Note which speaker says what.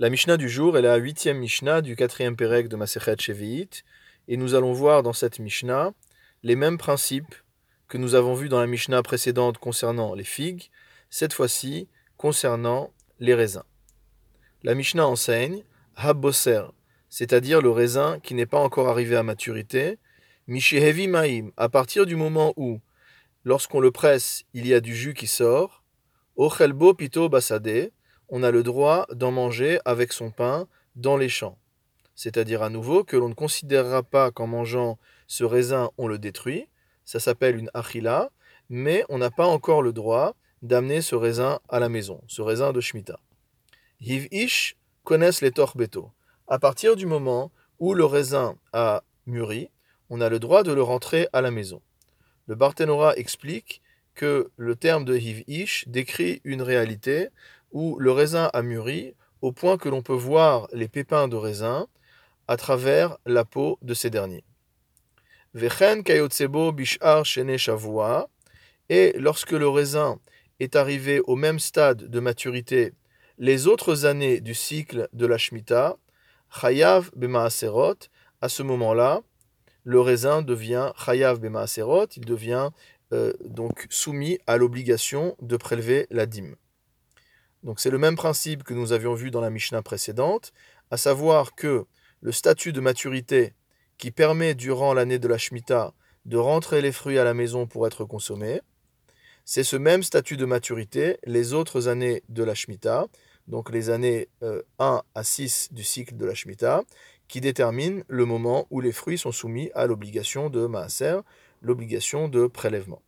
Speaker 1: La Mishnah du jour est la huitième Mishnah du quatrième Pérec de Masechet Shevi'it, et nous allons voir dans cette Mishnah les mêmes principes que nous avons vus dans la Mishnah précédente concernant les figues, cette fois-ci concernant les raisins. La Mishnah enseigne Habboser, c'est-à-dire le raisin qui n'est pas encore arrivé à maturité, Mishehevi Maim, à partir du moment où, lorsqu'on le presse, il y a du jus qui sort, Ochelbo Pito on a le droit d'en manger avec son pain dans les champs. C'est-à-dire à nouveau que l'on ne considérera pas qu'en mangeant ce raisin on le détruit, ça s'appelle une achila, mais on n'a pas encore le droit d'amener ce raisin à la maison, ce raisin de Shemitah. Hiv Ish connaissent les torbeto. À partir du moment où le raisin a mûri, on a le droit de le rentrer à la maison. Le Barthénora explique que le terme de Hiv Ish décrit une réalité où le raisin a mûri au point que l'on peut voir les pépins de raisin à travers la peau de ces derniers. Vechen kayotsebo bishar shene shavua, et lorsque le raisin est arrivé au même stade de maturité les autres années du cycle de la Shemitah, chayav bemaaserot, à ce moment-là, le raisin devient chayav bemaaserot, il devient euh, donc soumis à l'obligation de prélever la dîme. Donc c'est le même principe que nous avions vu dans la Mishnah précédente, à savoir que le statut de maturité qui permet durant l'année de la Shemitah de rentrer les fruits à la maison pour être consommés, c'est ce même statut de maturité les autres années de la Shemitah, donc les années 1 euh, à 6 du cycle de la Shemitah, qui déterminent le moment où les fruits sont soumis à l'obligation de Maaser, l'obligation de prélèvement.